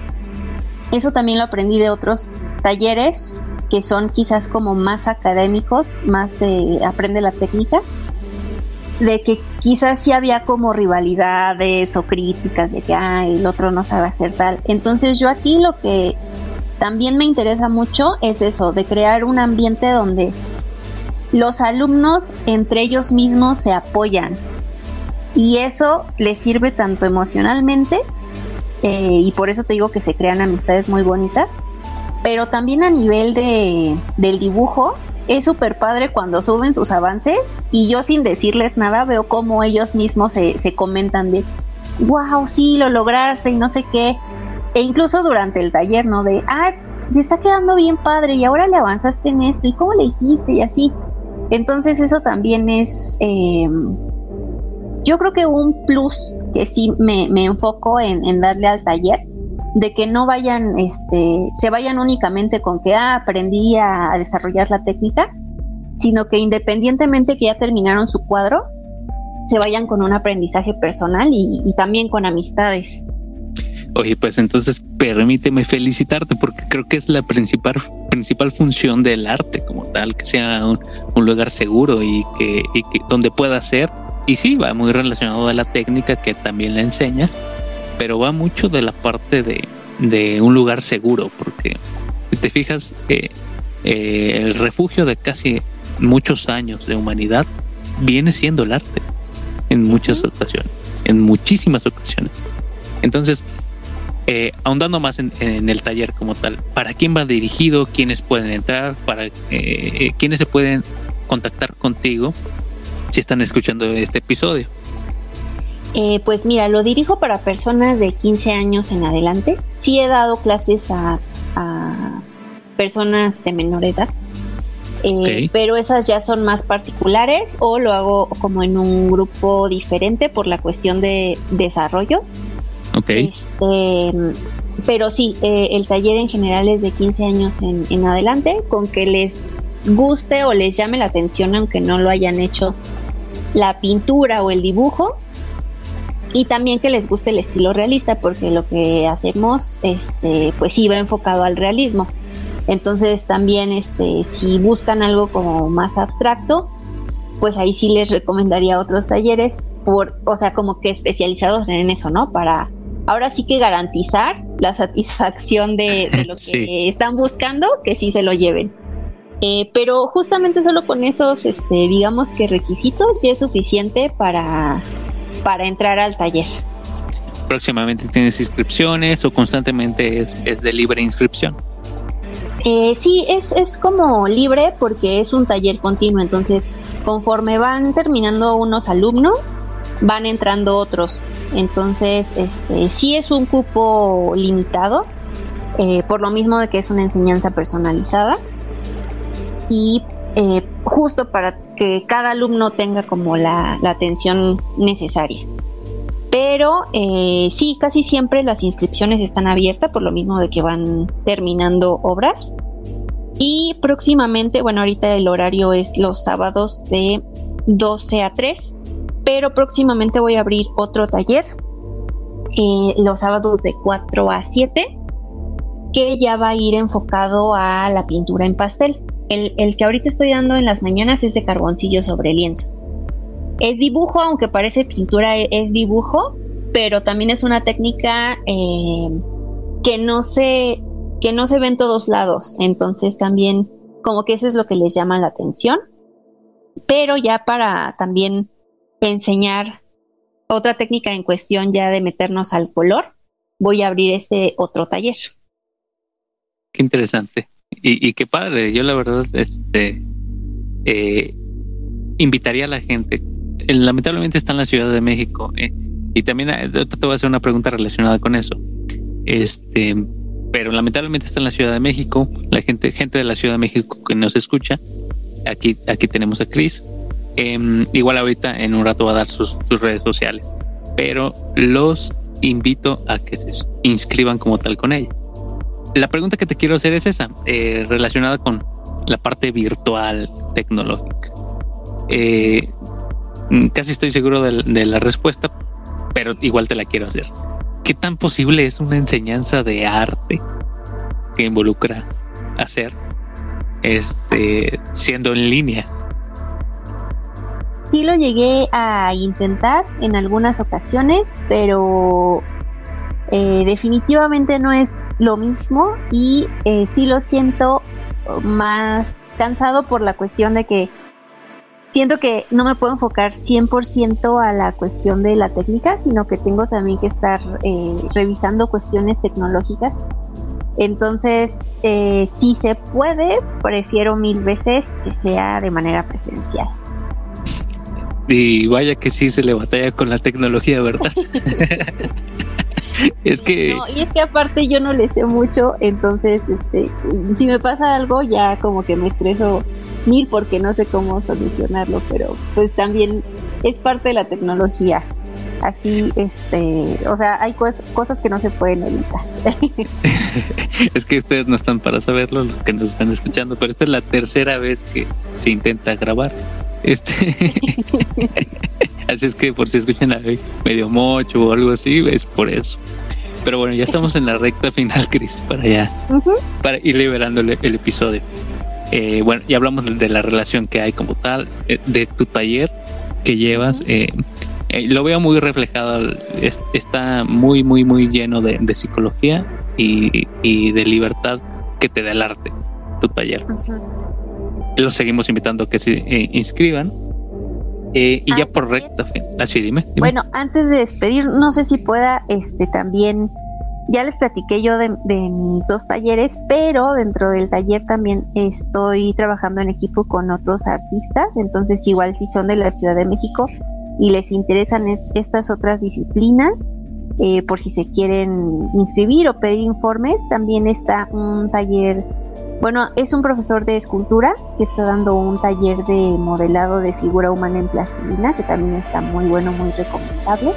eso también lo aprendí de otros talleres que son quizás como más académicos, más de aprende la técnica, de que quizás sí había como rivalidades o críticas de que el otro no sabe hacer tal. Entonces yo aquí lo que también me interesa mucho es eso, de crear un ambiente donde los alumnos entre ellos mismos se apoyan y eso les sirve tanto emocionalmente eh, y por eso te digo que se crean amistades muy bonitas pero también a nivel de, del dibujo, es súper padre cuando suben sus avances y yo sin decirles nada veo como ellos mismos se, se comentan de, wow, sí, lo lograste y no sé qué. E incluso durante el taller, ¿no? De, ah, te está quedando bien padre y ahora le avanzaste en esto y cómo le hiciste y así. Entonces eso también es, em, yo creo que un plus que sí me, me enfoco en, en darle al taller de que no vayan, este, se vayan únicamente con que ah, aprendí a, desarrollar la técnica, sino que independientemente que ya terminaron su cuadro, se vayan con un aprendizaje personal y, también con amistades.
Oye, pues entonces permíteme felicitarte porque creo que es la principal, principal función del arte como tal, que sea un, lugar seguro y que, y que donde pueda ser. Y sí, va muy relacionado a la técnica que también le enseña, pero va mucho de la parte de, un lugar seguro, porque si te fijas, eh, eh, el refugio de casi muchos años de humanidad viene siendo el arte en muchas ocasiones, en muchísimas ocasiones. Entonces, eh, ahondando más en, el taller como tal, ¿para quién va dirigido? ¿Quiénes pueden entrar? ¿Para eh, quiénes se pueden contactar contigo si están escuchando este episodio?
Eh, pues mira, lo dirijo para personas de 15 años en adelante. Sí he dado clases a, personas de menor edad, eh, pero esas ya son más particulares o lo hago como en un grupo diferente por la cuestión de desarrollo.
Ok.
Este, pero sí, eh, el taller en general es de 15 años en, en adelante, con que les guste o les llame la atención, aunque no lo hayan hecho la pintura o el dibujo, y también que les guste el estilo realista porque lo que hacemos este pues sí va enfocado al realismo entonces también este si buscan algo como más abstracto pues ahí sí les recomendaría otros talleres por o sea como que especializados en eso no para ahora sí que garantizar la satisfacción de, lo que están buscando que sí se lo lleven eh, pero justamente solo con esos este digamos que requisitos ya es suficiente para para entrar al taller.
¿Próximamente tienes inscripciones o constantemente es, de libre inscripción?
Eh, sí, es, es como libre porque es un taller continuo, entonces conforme van terminando unos alumnos, van entrando otros. Entonces, este, sí es un cupo limitado, eh, por lo mismo de que es una enseñanza personalizada. Y eh, justo para que cada alumno tenga como la, atención necesaria. Pero eh, sí, casi siempre las inscripciones están abiertas por lo mismo de que van terminando obras. Y próximamente, bueno, ahorita el horario es los sábados de 12 a 3, pero próximamente voy a abrir otro taller eh, los sábados de 4 a 7, que ya va a ir enfocado a la pintura en pastel. El, que ahorita estoy dando en las mañanas es de carboncillo sobre lienzo. Es dibujo, aunque parece pintura, e, es, dibujo, pero también es una técnica eh, que no se que no se ve en todos lados. Entonces también como que eso es lo que les llama la atención. Pero ya para también enseñar otra técnica en cuestión ya de meternos al color, voy a abrir este otro taller.
Qué interesante. Y, qué padre. Yo la verdad, este, eh, invitaría a la gente. Lamentablemente está en la Ciudad de México. Eh, y también eh, te voy a hacer una pregunta relacionada con eso. Este, pero lamentablemente está en la Ciudad de México. La gente, gente de la Ciudad de México que nos escucha. Aquí, aquí tenemos a Chris. Em, igual ahorita en un rato va a dar sus, sus redes sociales. Pero los invito a que se inscriban como tal con ella la pregunta que te quiero hacer es esa, eh, relacionada con la parte virtual tecnológica. Eh, casi estoy seguro de, la respuesta, pero igual te la quiero hacer. ¿Qué tan posible es una enseñanza de arte que involucra hacer este siendo en línea?
Sí lo llegué a intentar en algunas ocasiones, pero eh, definitivamente no es lo mismo y eh, sí lo siento más cansado por la cuestión de que siento que no me puedo enfocar 100% a la cuestión de la técnica, sino que tengo también que estar eh, revisando cuestiones tecnológicas. Entonces, eh, si se puede, prefiero mil veces que sea de manera presencial.
Y vaya que sí se le batalla con la tecnología, ¿verdad? es que.
No, y es que aparte yo no le sé mucho, entonces, este, si me pasa algo, ya como que me estreso mil porque no sé cómo solucionarlo, pero pues también es parte de la tecnología. Así, este, o sea, hay cosas que no se pueden evitar.
es que ustedes no están para saberlo, los que nos están escuchando, pero esta es la tercera vez que se intenta grabar. Este. así es que por si escuchan a medio mocho o algo así, es por eso. Pero bueno, ya estamos en la recta final, Chris, para ya, para ir liberando el, episodio. Eh, bueno, ya hablamos de la relación que hay como tal, eh, de tu taller que llevas. Eh, lo veo muy reflejado, está muy, muy, muy lleno de, psicología y, de libertad que te da el arte, tu taller. Los seguimos invitando a que se inscriban. Eh, y ya por recta, así dime,
Bueno, antes de despedir, no sé si pueda, este, también, ya les platiqué yo de, mis dos talleres, pero dentro del taller también estoy trabajando en equipo con otros artistas, entonces igual si son de la Ciudad de México y les interesan estas otras disciplinas, eh, por si se quieren inscribir o pedir informes, también está un taller bueno, es un profesor de escultura que está dando un taller de modelado de figura humana en plastilina, que también está muy bueno, muy recomendable.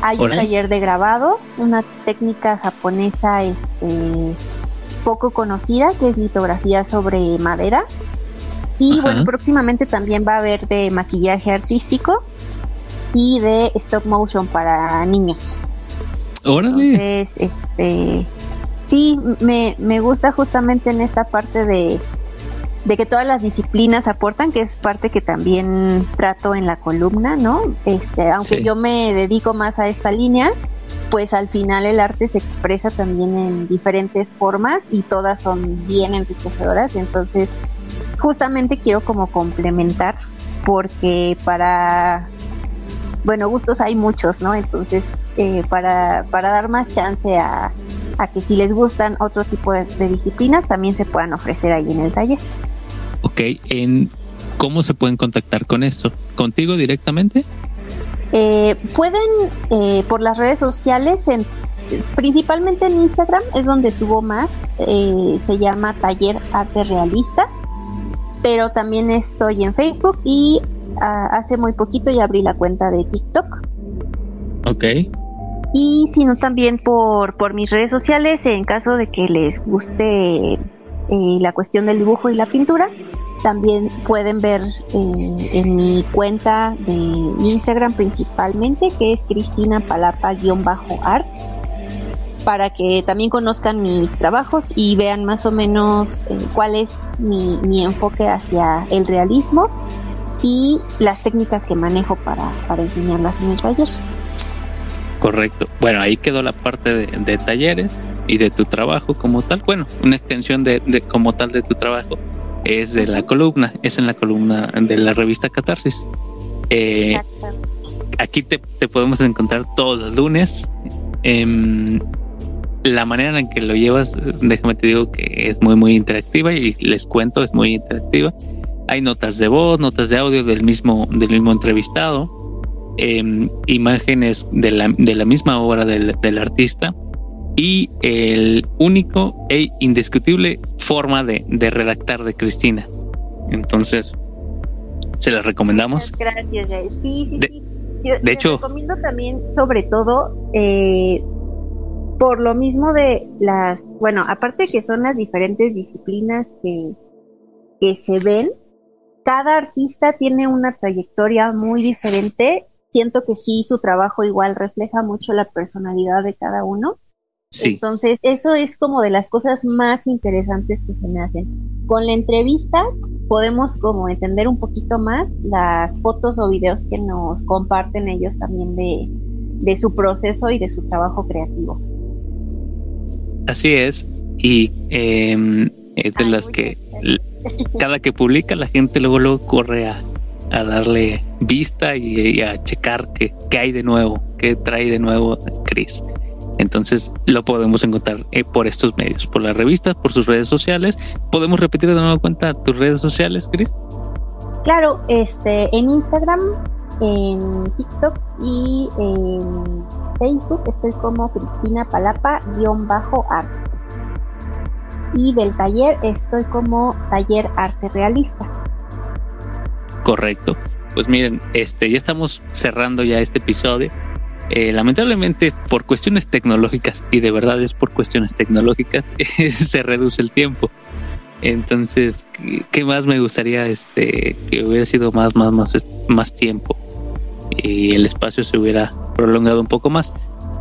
Hay un taller de grabado, una técnica japonesa este, poco conocida, que es litografía sobre madera. Y bueno, próximamente también va a haber de maquillaje artístico y de stop motion para niños.
Órale.
Entonces, este, sí, me, me gusta justamente en esta parte de, de que todas las disciplinas aportan, que es parte que también trato en la columna, ¿no? Este, aunque yo me dedico más a esta línea, pues al final el arte se expresa también en diferentes formas y todas son bien enriquecedoras, entonces justamente quiero como complementar porque para bueno, gustos hay muchos, ¿no? Entonces, eh, para, para dar más chance a, a que si les gustan otro tipo de, disciplinas también se puedan ofrecer ahí en el taller.
Ok, en ¿cómo se pueden contactar con esto? ¿Contigo directamente?
Eh, pueden eh, por las redes sociales, en, principalmente en Instagram, es donde subo más. Eh, se llama Taller Arte Realista. Pero también estoy en Facebook y ah, hace muy poquito ya abrí la cuenta de TikTok.
Ok.
Y sino también por, por mis redes sociales, en caso de que les guste la cuestión del dibujo y la pintura, también pueden ver eh, en mi cuenta de Instagram principalmente, que es Cristina Palapa-art, para que también conozcan mis trabajos y vean más o menos eh, cuál es mi, mi, enfoque hacia el realismo y las técnicas que manejo para, para enseñarlas en el taller.
Correcto. Bueno, ahí quedó la parte de, de talleres y de tu trabajo como tal. Bueno, una extensión de, de como tal de tu trabajo es de la columna, es en la columna de la revista Catarsis. Eh, aquí te, podemos encontrar todos los lunes. Em, la manera en que lo llevas, déjame te digo que es muy, muy interactiva y les cuento, es muy interactiva. Hay notas de voz, notas de audio del mismo, del mismo entrevistado, em, imágenes de la, de la misma obra del, del artista y el único e indiscutible forma de, redactar de Cristina. Entonces, se la recomendamos.
gracias, Jair. Sí, sí, de, sí. de hecho, recomiendo también, sobre todo, eh, por lo mismo de las, bueno, aparte que son las diferentes disciplinas que, que se ven, cada artista tiene una trayectoria muy diferente. Siento que sí, su trabajo igual refleja mucho la personalidad de cada uno. Entonces, eso es como de las cosas más interesantes que se me hacen. Con la entrevista podemos como entender un poquito más las fotos o videos que nos comparten ellos también de, su proceso y de su trabajo creativo.
Así es. Y em, es de las que cada que publica la gente luego, luego corre a, darle vista y, a checar qué, qué hay de nuevo, qué trae de nuevo Chris. Entonces lo podemos encontrar eh, por estos medios, por la revista, por sus redes sociales. ¿Podemos repetir de nuevo cuenta tus redes sociales, Cris?
Claro, este, en Instagram, en TikTok y en Facebook estoy como Cristina Palapa-art. Y del taller estoy como Taller Arte Realista.
Correcto. Pues miren, este, ya estamos cerrando ya este episodio. Eh, lamentablemente por cuestiones tecnológicas, y de verdad es por cuestiones tecnológicas, se reduce el tiempo. Entonces, ¿qué más me gustaría este que hubiera sido más, más, más, más tiempo? Y el espacio se hubiera prolongado un poco más.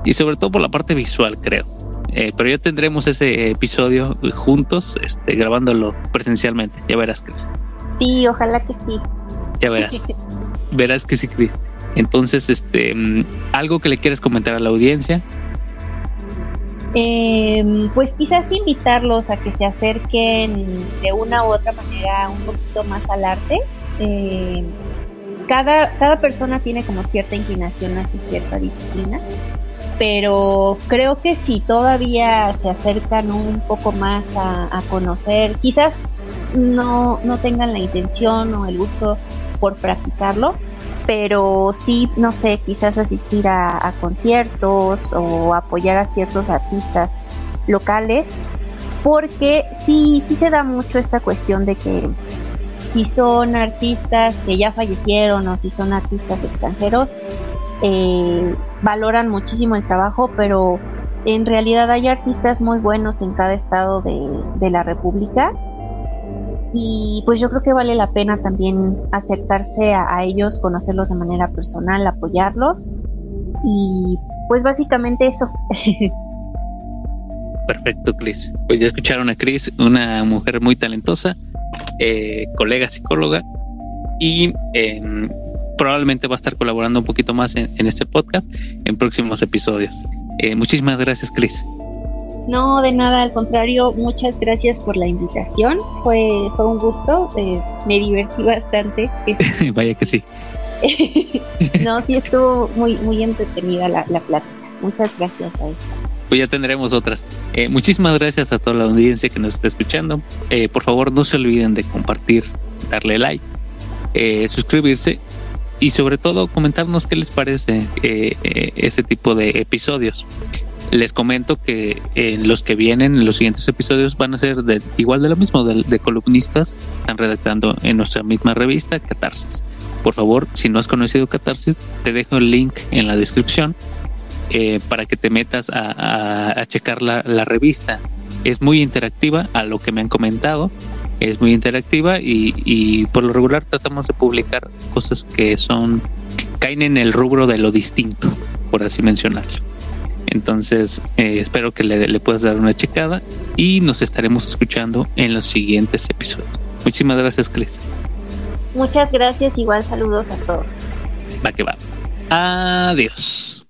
Y sobre todo por la parte visual, creo. Eh, pero ya tendremos ese episodio juntos, este, grabándolo presencialmente. Ya verás, Chris.
Sí, ojalá que sí.
Ya verás. verás que sí. Entonces, este, mm, algo que le quieres comentar a la audiencia.
Em, pues quizás invitarlos a que se acerquen de una u otra manera un poquito más al arte. Em, cada, cada persona tiene como cierta inclinación hacia cierta disciplina, pero creo que si todavía se acercan un poco más a, conocer, quizás no, no tengan la intención o el gusto por practicarlo, pero sí, no sé, quizás asistir a, conciertos o apoyar a ciertos artistas locales, porque sí, sí se da mucho esta cuestión de que si son artistas que ya fallecieron o si son artistas extranjeros, eh, valoran muchísimo el trabajo, pero en realidad hay artistas muy buenos en cada estado de, de la República y pues yo creo que vale la pena también acercarse a, ellos, conocerlos de manera personal, apoyarlos y pues básicamente eso.
Perfecto, Cris. Pues ya escucharon a Cris, una mujer muy talentosa, eh, colega psicóloga y em, probablemente va a estar colaborando un poquito más en, este podcast en próximos episodios. Eh, muchísimas gracias, Cris.
No, de nada, al contrario, muchas gracias por la invitación. Fue, fue un gusto, eh, me divertí bastante.
Vaya que sí.
no, sí estuvo muy, muy entretenida la, plática. Muchas gracias a eso.
Pues ya tendremos otras. Eh, muchísimas gracias a toda la audiencia que nos está escuchando. Eh, por favor, no se olviden de compartir, darle like eh, suscribirse y sobre todo comentarnos qué les parece eh, eh, ese tipo de episodios. Les comento que en los que vienen, los siguientes episodios van a ser de, igual de lo mismo, de, columnistas, están redactando en nuestra misma revista, Catarsis. Por favor, si no has conocido Catarsis, te dejo el link en la descripción eh, para que te metas a, checar la, revista. Es muy interactiva a lo que me han comentado es muy interactiva y, por lo regular tratamos de publicar cosas que son caen en el rubro de lo distinto, por así mencionarlo. Entonces, eh, espero que le, le, puedas dar una checada y nos estaremos escuchando en los siguientes episodios. Muchísimas gracias, Chris.
Muchas gracias, igual saludos a todos.
Va que va. Adiós.